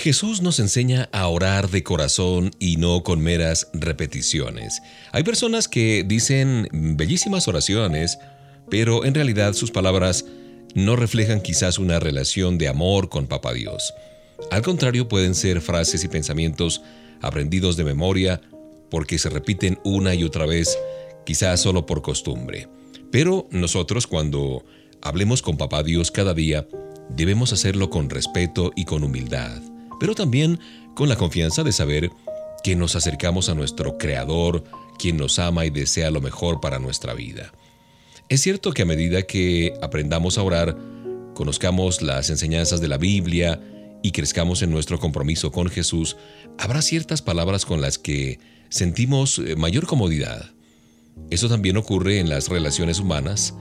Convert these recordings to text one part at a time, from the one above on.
Jesús nos enseña a orar de corazón y no con meras repeticiones. Hay personas que dicen bellísimas oraciones, pero en realidad sus palabras no reflejan quizás una relación de amor con Papa Dios. Al contrario, pueden ser frases y pensamientos aprendidos de memoria porque se repiten una y otra vez, quizás solo por costumbre. Pero nosotros cuando hablemos con Papá Dios cada día, debemos hacerlo con respeto y con humildad pero también con la confianza de saber que nos acercamos a nuestro Creador, quien nos ama y desea lo mejor para nuestra vida. Es cierto que a medida que aprendamos a orar, conozcamos las enseñanzas de la Biblia y crezcamos en nuestro compromiso con Jesús, habrá ciertas palabras con las que sentimos eh, mayor comodidad. Eso también ocurre en las relaciones humanas.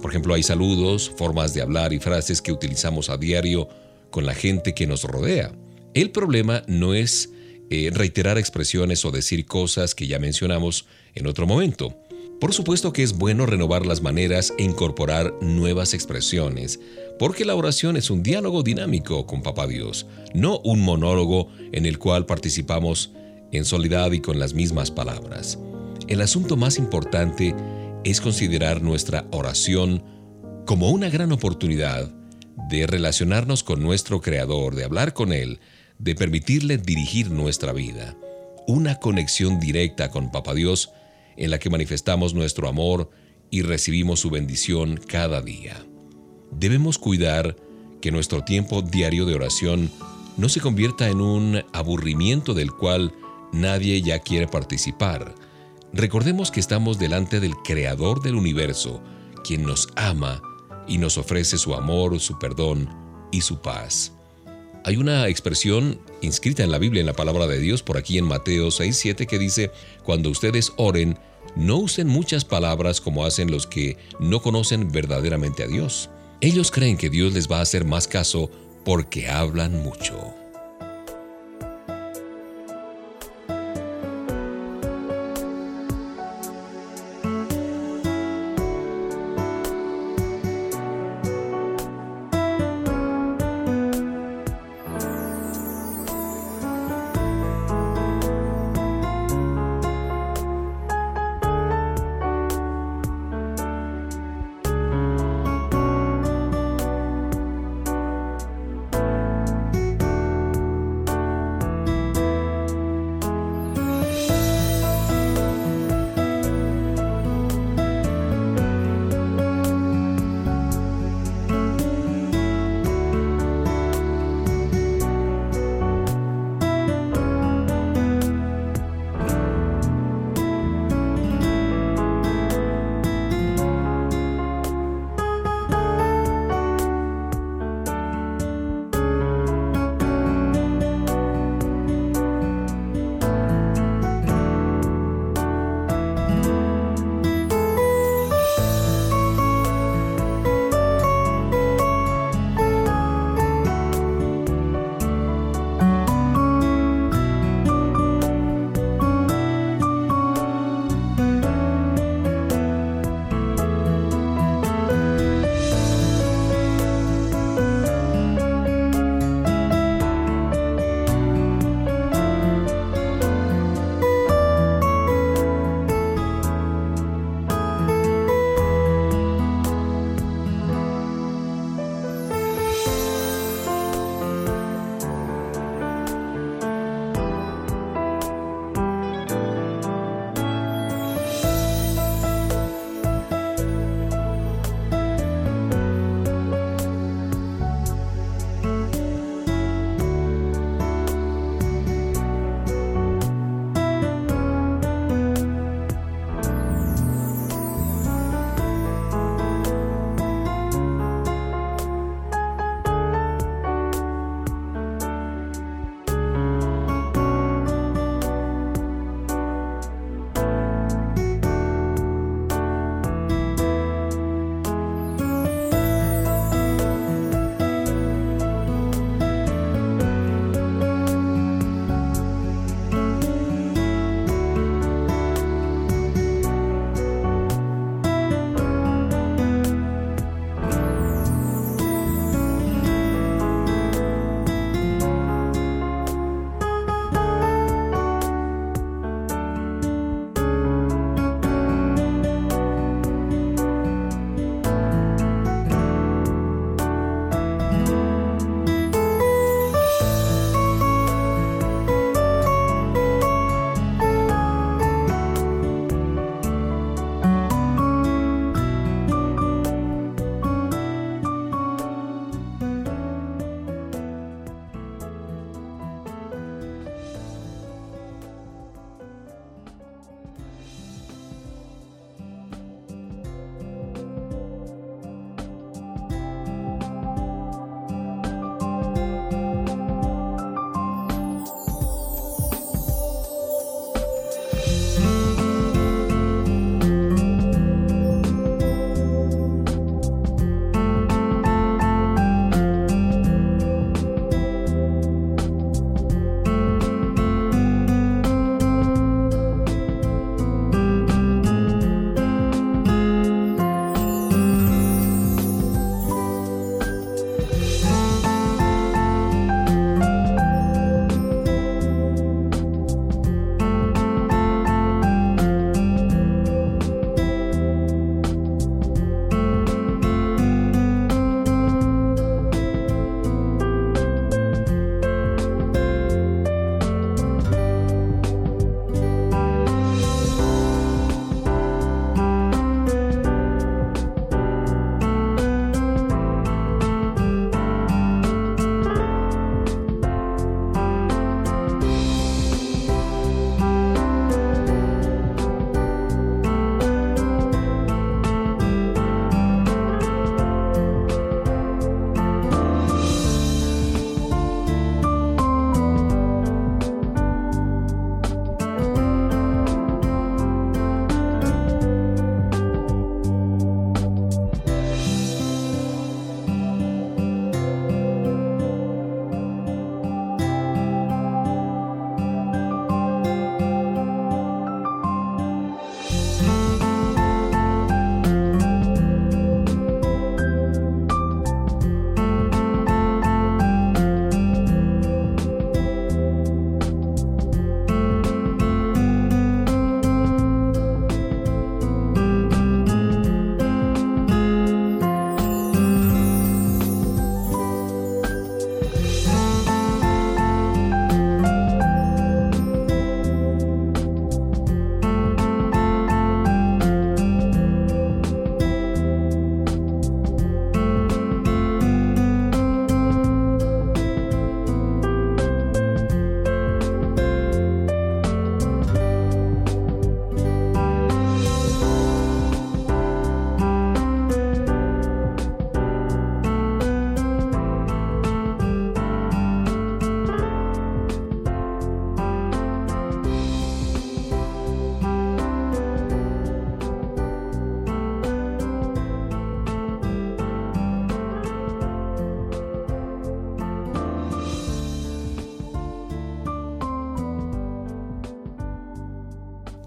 por ejemplo, hay saludos, formas de hablar y frases que utilizamos a diario con la gente que nos rodea. El problema no es eh, reiterar expresiones o decir cosas que ya mencionamos en otro momento. Por supuesto que es bueno renovar las maneras e incorporar nuevas expresiones, porque la oración es un diálogo dinámico con Papá Dios, no un monólogo en el cual participamos en soledad y con las mismas palabras. El asunto más importante es considerar nuestra oración como una gran oportunidad de relacionarnos con nuestro Creador, de hablar con Él, de permitirle dirigir nuestra vida. Una conexión directa con Papa Dios en la que manifestamos nuestro amor y recibimos su bendición cada día. Debemos cuidar que nuestro tiempo diario de oración no se convierta en un aburrimiento del cual nadie ya quiere participar. Recordemos que estamos delante del Creador del universo, quien nos ama y nos ofrece su amor, su perdón y su paz. Hay una expresión inscrita en la Biblia, en la palabra de Dios, por aquí en Mateo 6:7, que dice, cuando ustedes oren, no usen muchas palabras como hacen los que no conocen verdaderamente a Dios. Ellos creen que Dios les va a hacer más caso porque hablan mucho.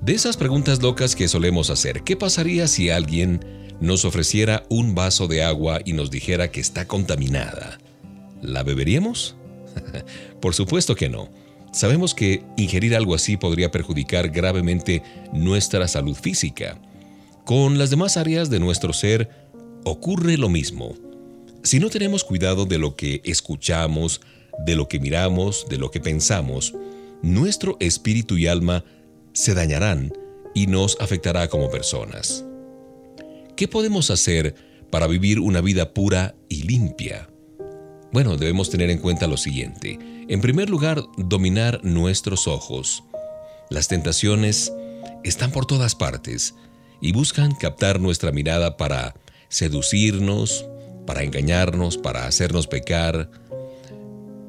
De esas preguntas locas que solemos hacer, ¿qué pasaría si alguien nos ofreciera un vaso de agua y nos dijera que está contaminada? ¿La beberíamos? Por supuesto que no. Sabemos que ingerir algo así podría perjudicar gravemente nuestra salud física. Con las demás áreas de nuestro ser ocurre lo mismo. Si no tenemos cuidado de lo que escuchamos, de lo que miramos, de lo que pensamos, nuestro espíritu y alma se dañarán y nos afectará como personas. ¿Qué podemos hacer para vivir una vida pura y limpia? Bueno, debemos tener en cuenta lo siguiente. En primer lugar, dominar nuestros ojos. Las tentaciones están por todas partes y buscan captar nuestra mirada para seducirnos, para engañarnos, para hacernos pecar.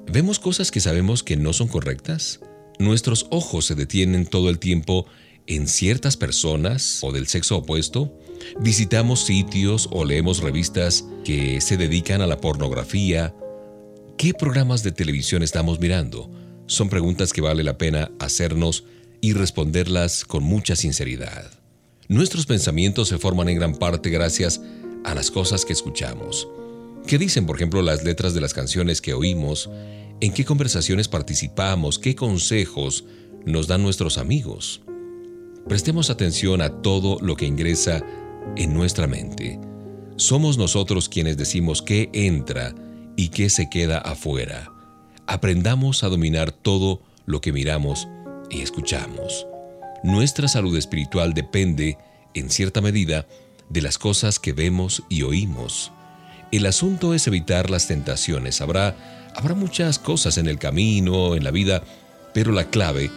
¿Vemos cosas que sabemos que no son correctas? Nuestros ojos se detienen todo el tiempo en ciertas personas o del sexo opuesto, visitamos sitios o leemos revistas que se dedican a la pornografía, ¿qué programas de televisión estamos mirando? Son preguntas que vale la pena hacernos y responderlas con mucha sinceridad. Nuestros pensamientos se forman en gran parte gracias a las cosas que escuchamos. ¿Qué dicen, por ejemplo, las letras de las canciones que oímos en qué conversaciones participamos, qué consejos nos dan nuestros amigos. Prestemos atención a todo lo que ingresa en nuestra mente. Somos nosotros quienes decimos qué entra y qué se queda afuera. Aprendamos a dominar todo lo que miramos y escuchamos. Nuestra salud espiritual depende, en cierta medida, de las cosas que vemos y oímos. El asunto es evitar las tentaciones. Habrá Habrá muchas cosas en el camino, en la vida, pero la clave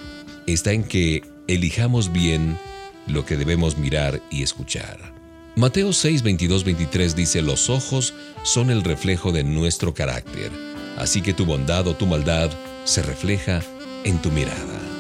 está en que elijamos bien lo que debemos mirar y escuchar. Mateo 6, 22, 23 dice, los ojos son el reflejo de nuestro carácter, así que tu bondad o tu maldad se refleja en tu mirada.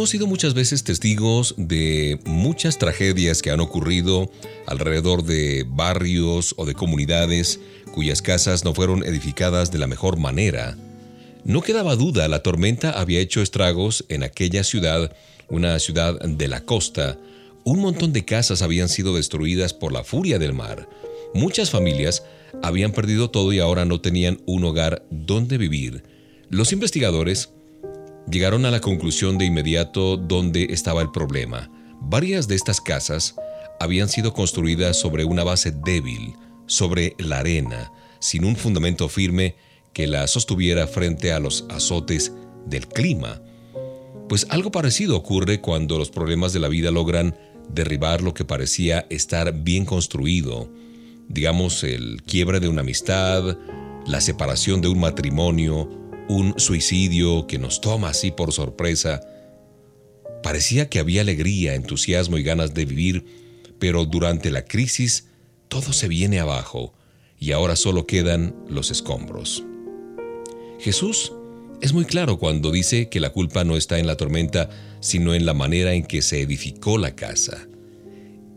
Hemos sido muchas veces testigos de muchas tragedias que han ocurrido alrededor de barrios o de comunidades cuyas casas no fueron edificadas de la mejor manera. No quedaba duda, la tormenta había hecho estragos en aquella ciudad, una ciudad de la costa. Un montón de casas habían sido destruidas por la furia del mar. Muchas familias habían perdido todo y ahora no tenían un hogar donde vivir. Los investigadores llegaron a la conclusión de inmediato dónde estaba el problema. Varias de estas casas habían sido construidas sobre una base débil, sobre la arena, sin un fundamento firme que la sostuviera frente a los azotes del clima. Pues algo parecido ocurre cuando los problemas de la vida logran derribar lo que parecía estar bien construido, digamos el quiebre de una amistad, la separación de un matrimonio, un suicidio que nos toma así por sorpresa. Parecía que había alegría, entusiasmo y ganas de vivir, pero durante la crisis todo se viene abajo y ahora solo quedan los escombros. Jesús es muy claro cuando dice que la culpa no está en la tormenta, sino en la manera en que se edificó la casa.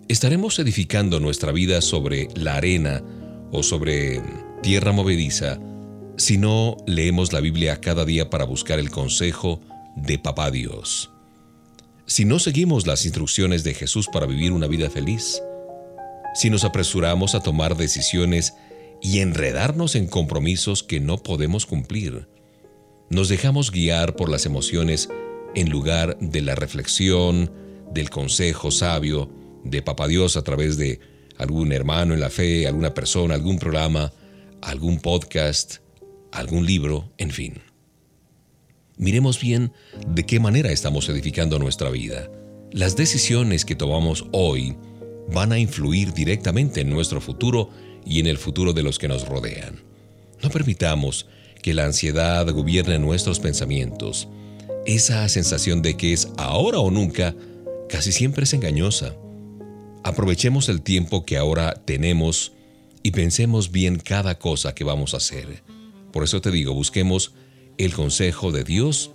¿Estaremos edificando nuestra vida sobre la arena o sobre tierra movediza? Si no leemos la Biblia cada día para buscar el consejo de Papá Dios. Si no seguimos las instrucciones de Jesús para vivir una vida feliz, si nos apresuramos a tomar decisiones y enredarnos en compromisos que no podemos cumplir, nos dejamos guiar por las emociones en lugar de la reflexión, del consejo sabio de Papá Dios a través de algún hermano en la fe, alguna persona, algún programa, algún podcast, algún libro, en fin. Miremos bien de qué manera estamos edificando nuestra vida. Las decisiones que tomamos hoy van a influir directamente en nuestro futuro y en el futuro de los que nos rodean. No permitamos que la ansiedad gobierne nuestros pensamientos. Esa sensación de que es ahora o nunca casi siempre es engañosa. Aprovechemos el tiempo que ahora tenemos y pensemos bien cada cosa que vamos a hacer. Por eso te digo, busquemos el consejo de Dios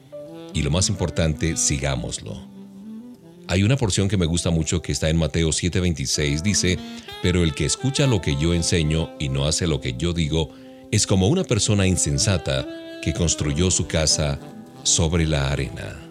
y lo más importante, sigámoslo. Hay una porción que me gusta mucho que está en Mateo 7:26, dice, pero el que escucha lo que yo enseño y no hace lo que yo digo, es como una persona insensata que construyó su casa sobre la arena.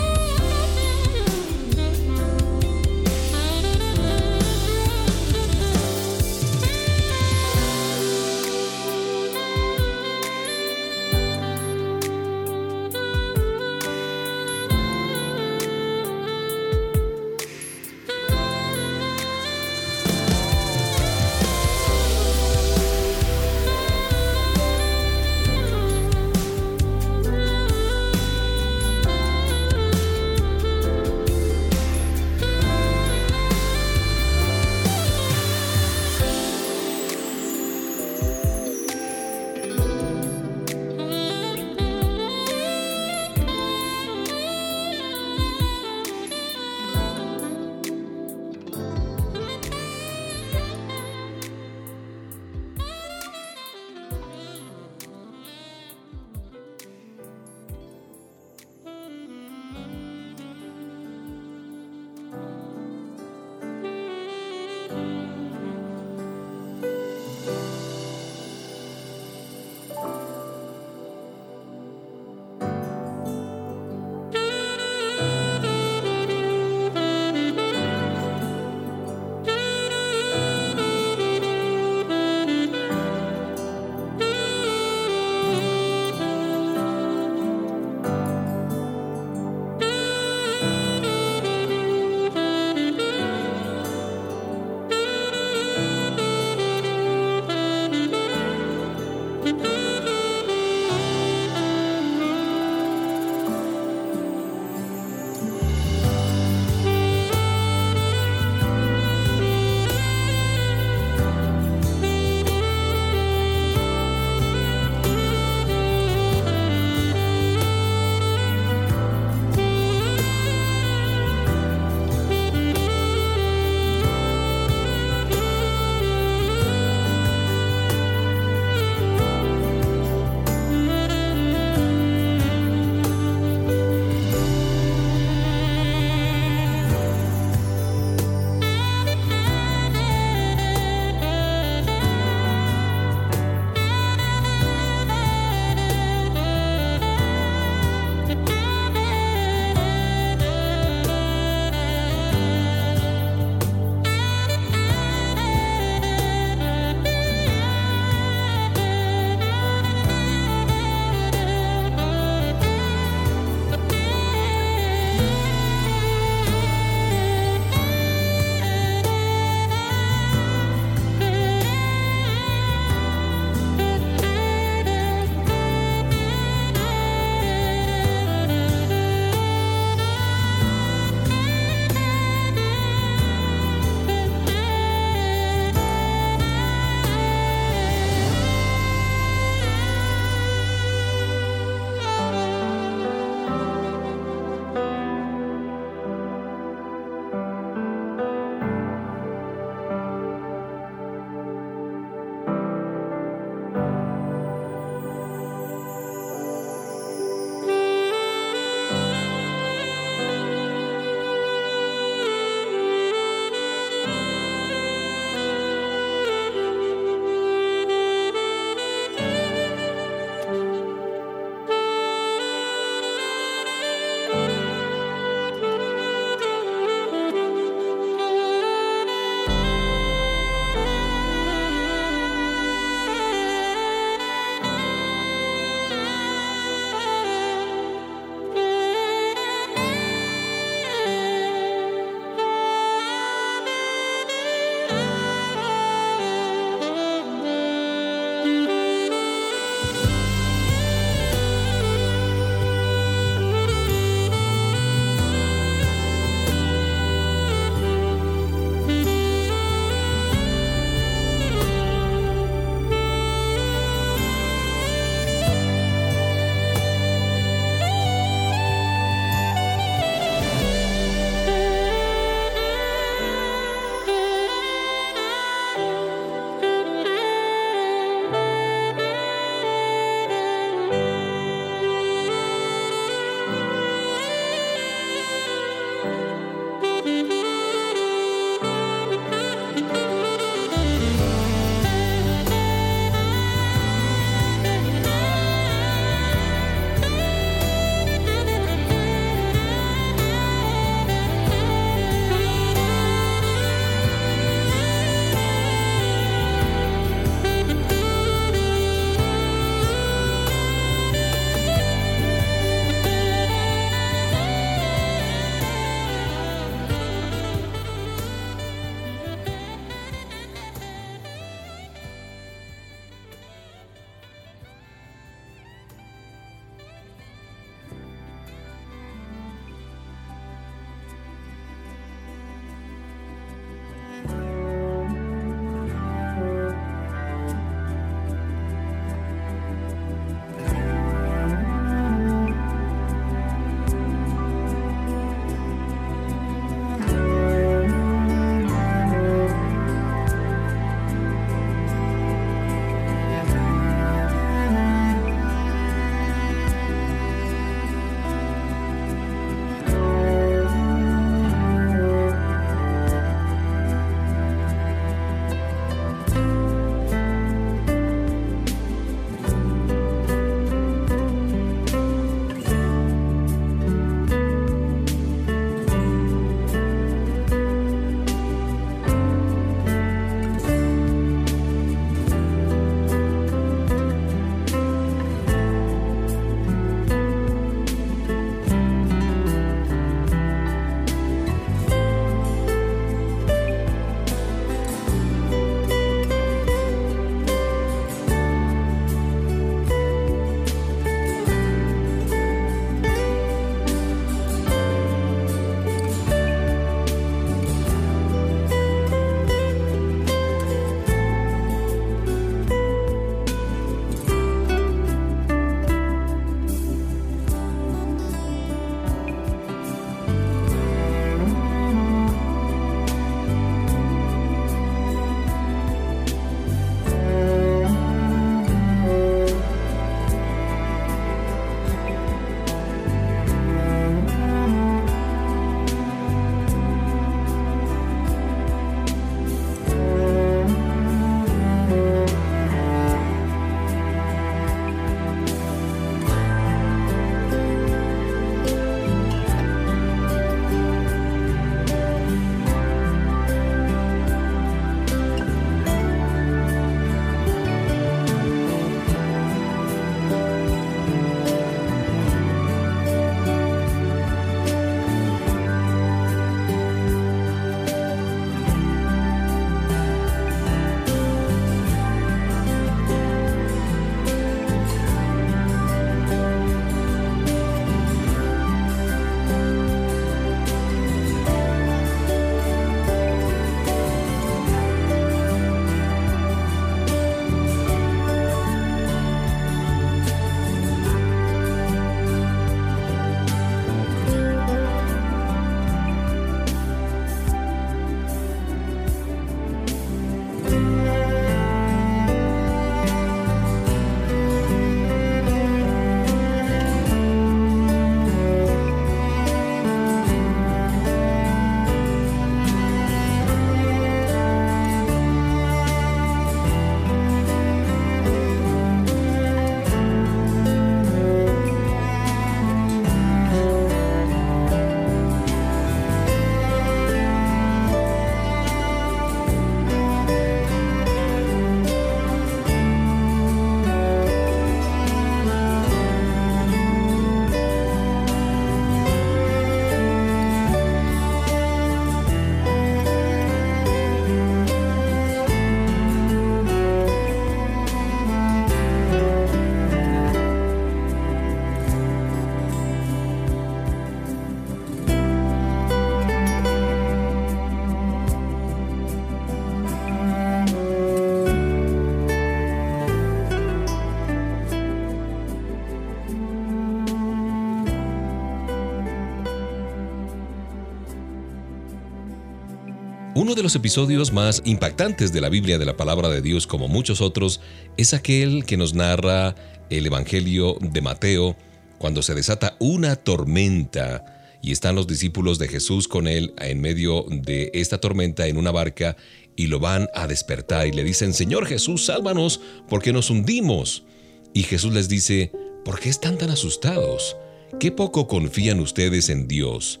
De los episodios más impactantes de la Biblia de la palabra de Dios, como muchos otros, es aquel que nos narra el Evangelio de Mateo, cuando se desata una tormenta y están los discípulos de Jesús con él en medio de esta tormenta en una barca y lo van a despertar y le dicen, Señor Jesús, sálvanos porque nos hundimos. Y Jesús les dice, ¿por qué están tan asustados? ¿Qué poco confían ustedes en Dios?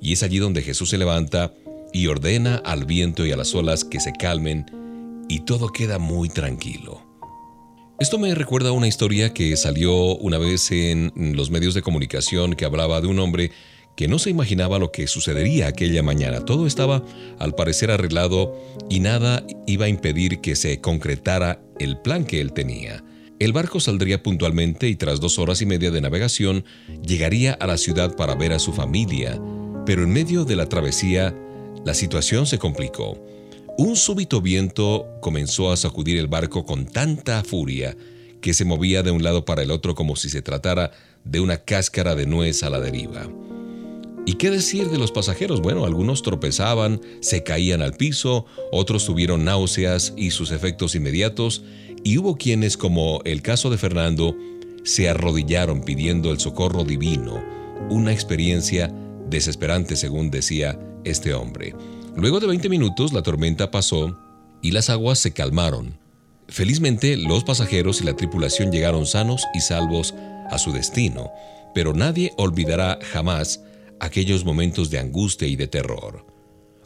Y es allí donde Jesús se levanta y ordena al viento y a las olas que se calmen y todo queda muy tranquilo. Esto me recuerda a una historia que salió una vez en los medios de comunicación que hablaba de un hombre que no se imaginaba lo que sucedería aquella mañana. Todo estaba al parecer arreglado y nada iba a impedir que se concretara el plan que él tenía. El barco saldría puntualmente y tras dos horas y media de navegación llegaría a la ciudad para ver a su familia, pero en medio de la travesía la situación se complicó. Un súbito viento comenzó a sacudir el barco con tanta furia que se movía de un lado para el otro como si se tratara de una cáscara de nuez a la deriva. ¿Y qué decir de los pasajeros? Bueno, algunos tropezaban, se caían al piso, otros tuvieron náuseas y sus efectos inmediatos, y hubo quienes, como el caso de Fernando, se arrodillaron pidiendo el socorro divino, una experiencia desesperante según decía este hombre. Luego de 20 minutos la tormenta pasó y las aguas se calmaron. Felizmente los pasajeros y la tripulación llegaron sanos y salvos a su destino, pero nadie olvidará jamás aquellos momentos de angustia y de terror.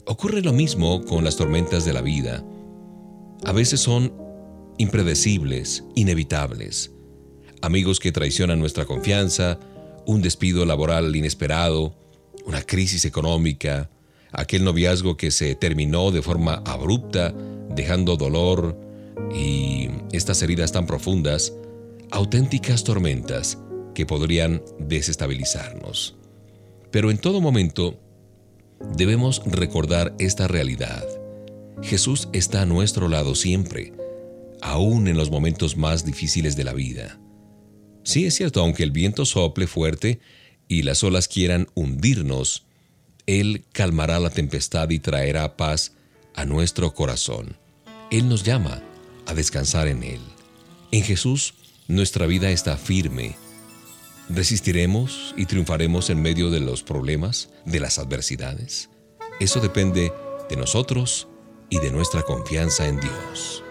Ocurre lo mismo con las tormentas de la vida. A veces son impredecibles, inevitables. Amigos que traicionan nuestra confianza, un despido laboral inesperado, una crisis económica, aquel noviazgo que se terminó de forma abrupta, dejando dolor y estas heridas tan profundas, auténticas tormentas que podrían desestabilizarnos. Pero en todo momento debemos recordar esta realidad. Jesús está a nuestro lado siempre, aún en los momentos más difíciles de la vida. Sí es cierto, aunque el viento sople fuerte y las olas quieran hundirnos, él calmará la tempestad y traerá paz a nuestro corazón. Él nos llama a descansar en Él. En Jesús nuestra vida está firme. ¿Resistiremos y triunfaremos en medio de los problemas, de las adversidades? Eso depende de nosotros y de nuestra confianza en Dios.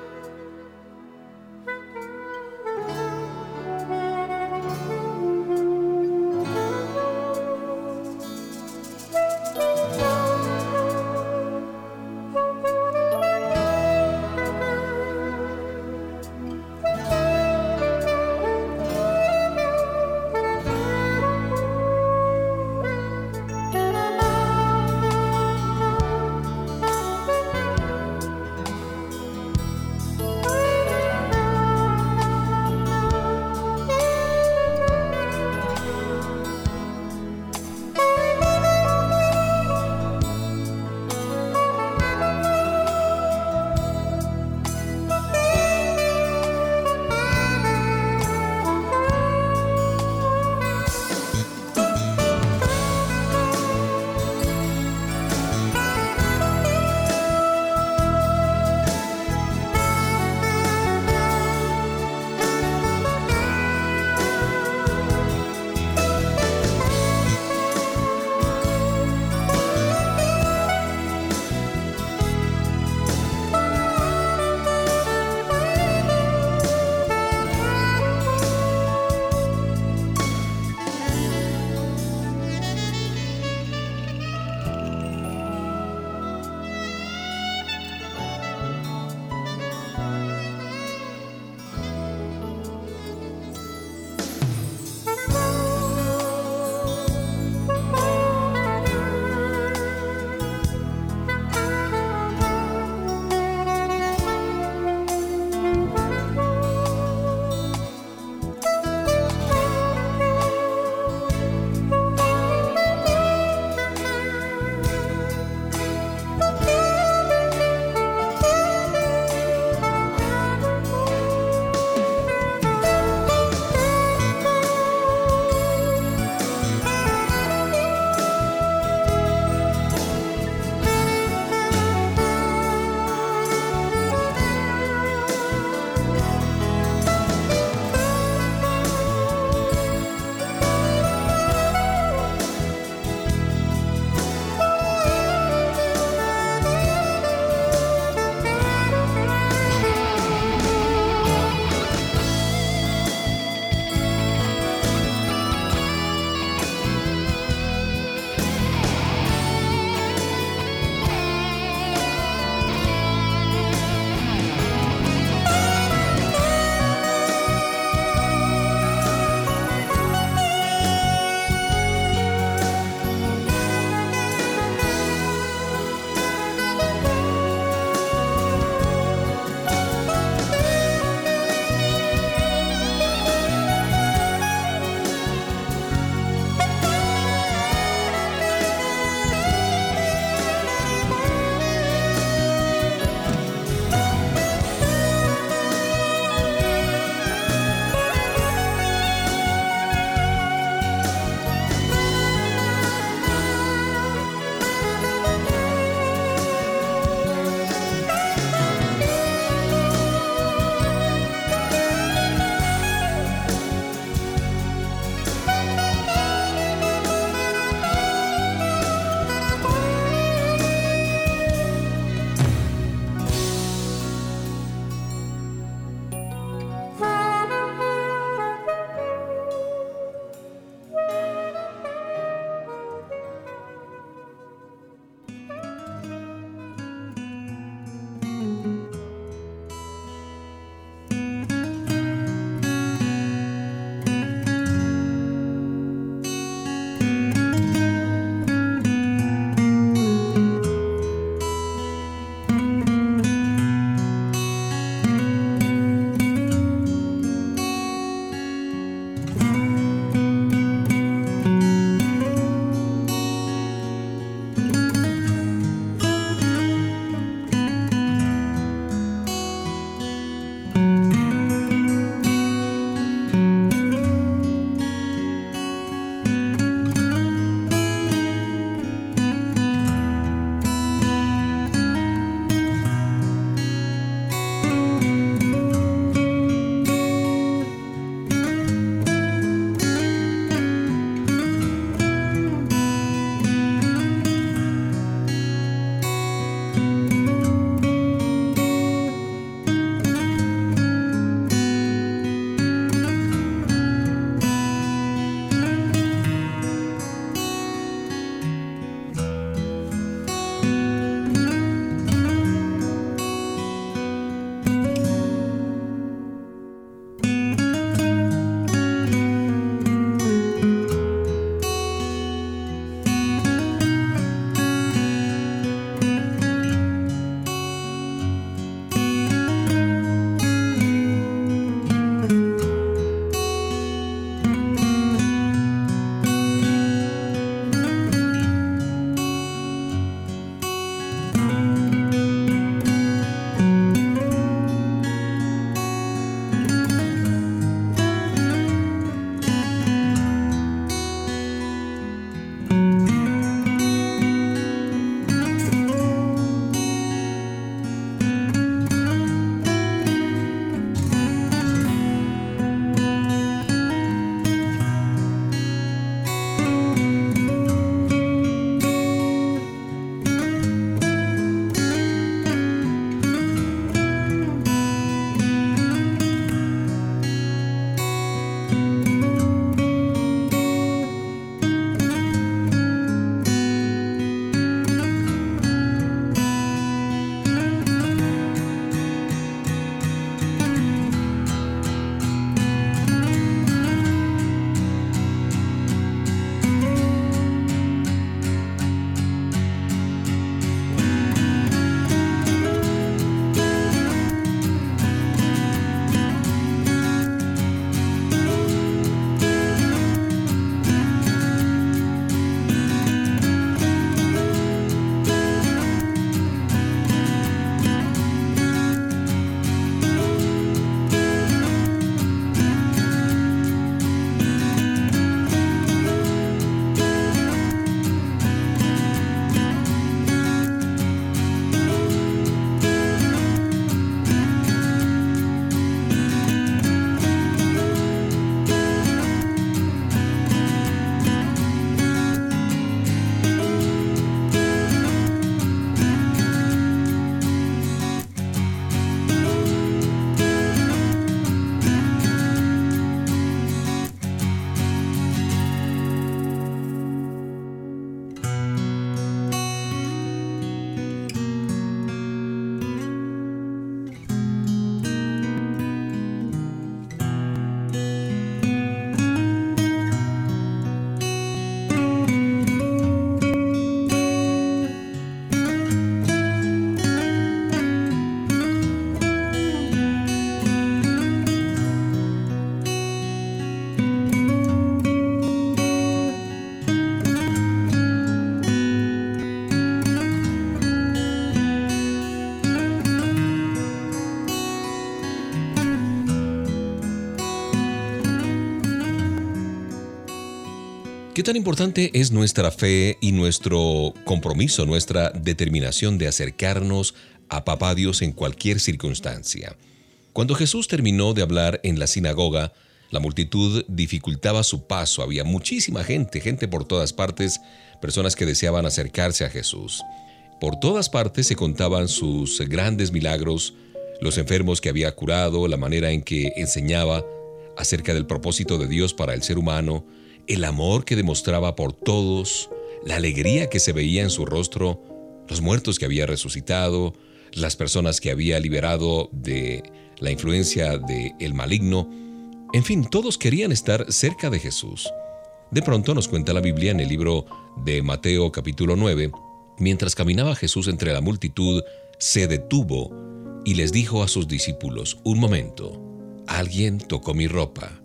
¿Qué tan importante es nuestra fe y nuestro compromiso, nuestra determinación de acercarnos a Papá Dios en cualquier circunstancia? Cuando Jesús terminó de hablar en la sinagoga, la multitud dificultaba su paso, había muchísima gente, gente por todas partes, personas que deseaban acercarse a Jesús. Por todas partes se contaban sus grandes milagros, los enfermos que había curado, la manera en que enseñaba acerca del propósito de Dios para el ser humano, el amor que demostraba por todos, la alegría que se veía en su rostro, los muertos que había resucitado, las personas que había liberado de la influencia del el maligno, en fin, todos querían estar cerca de Jesús. De pronto nos cuenta la Biblia en el libro de Mateo capítulo 9, mientras caminaba Jesús entre la multitud, se detuvo y les dijo a sus discípulos, un momento, alguien tocó mi ropa.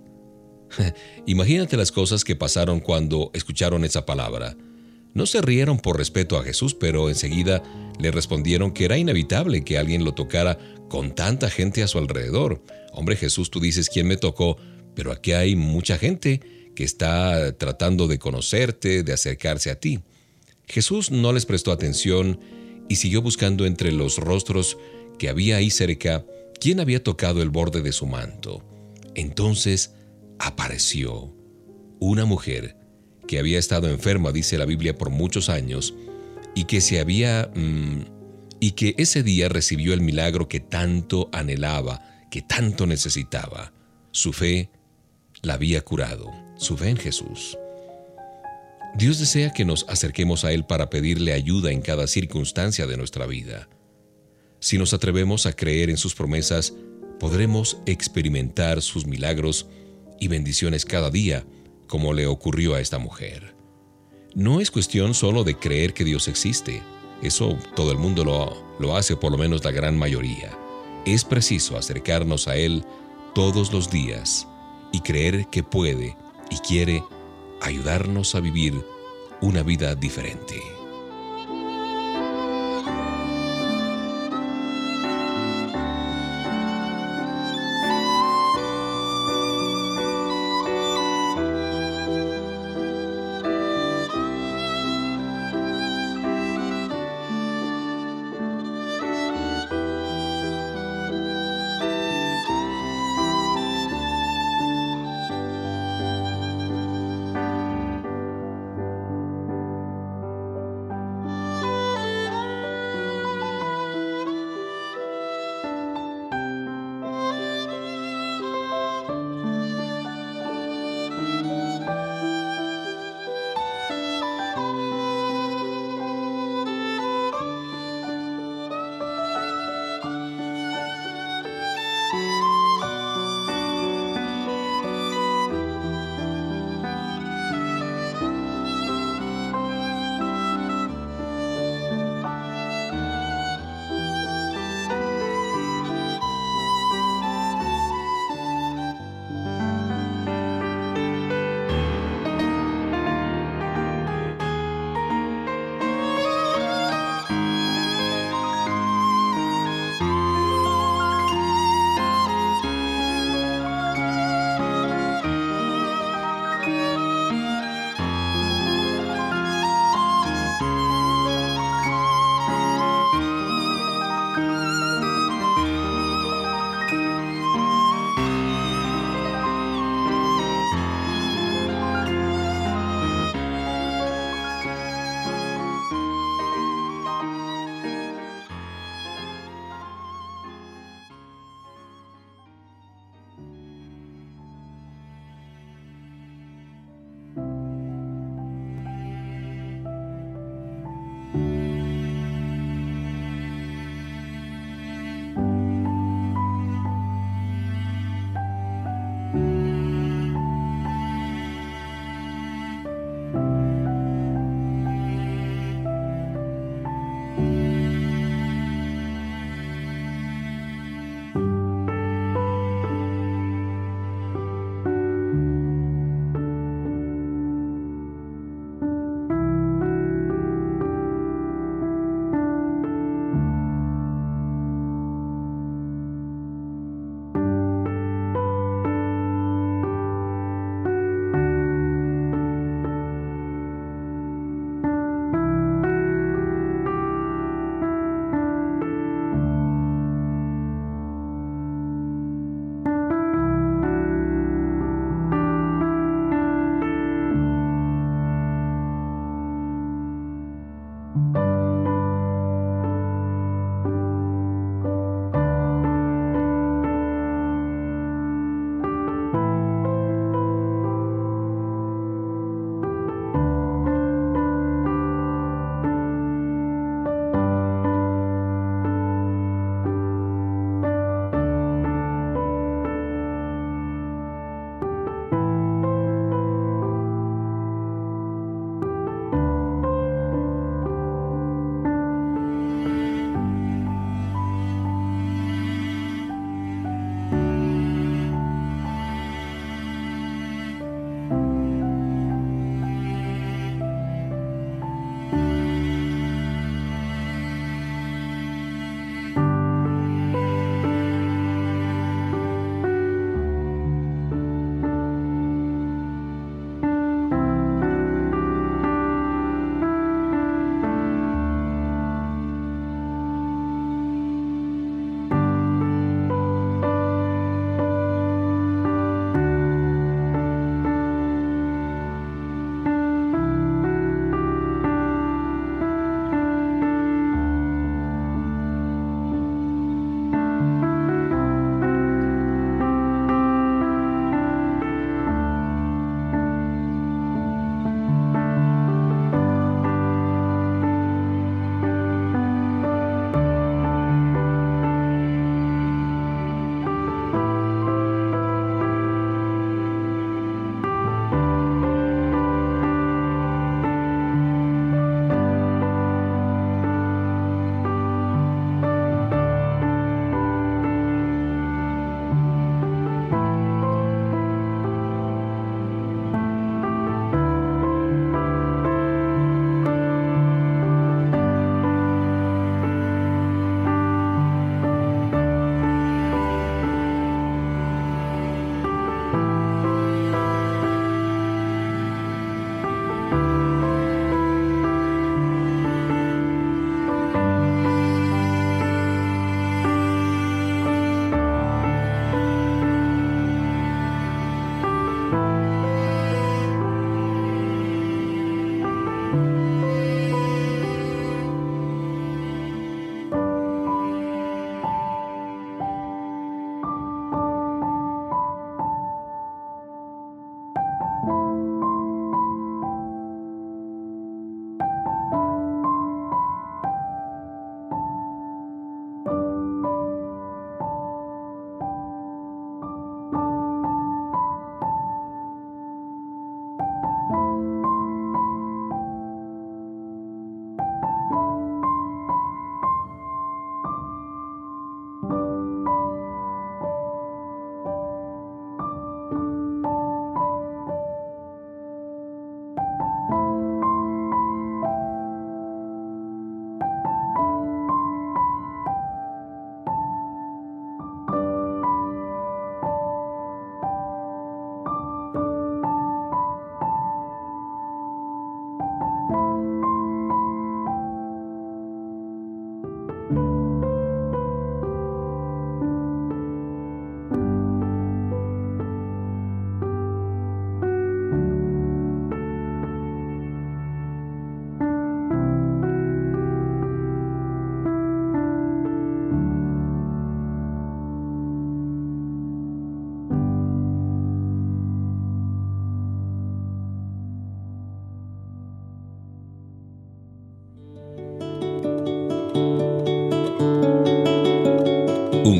Imagínate las cosas que pasaron cuando escucharon esa palabra. No se rieron por respeto a Jesús, pero enseguida le respondieron que era inevitable que alguien lo tocara con tanta gente a su alrededor. Hombre Jesús, tú dices quién me tocó, pero aquí hay mucha gente que está tratando de conocerte, de acercarse a ti. Jesús no les prestó atención y siguió buscando entre los rostros que había ahí cerca quién había tocado el borde de su manto. Entonces apareció una mujer que había estado enferma, dice la Biblia, por muchos años, y que se había... Mm, y que ese día recibió el milagro que tanto anhelaba, que tanto necesitaba. Su fe la había curado, su fe en Jesús. Dios desea que nos acerquemos a Él para pedirle ayuda en cada circunstancia de nuestra vida. Si nos atrevemos a creer en sus promesas, podremos experimentar sus milagros y bendiciones cada día, como le ocurrió a esta mujer. No es cuestión solo de creer que Dios existe, eso todo el mundo lo, lo hace, por lo menos la gran mayoría. Es preciso acercarnos a Él todos los días y creer que puede y quiere ayudarnos a vivir una vida diferente.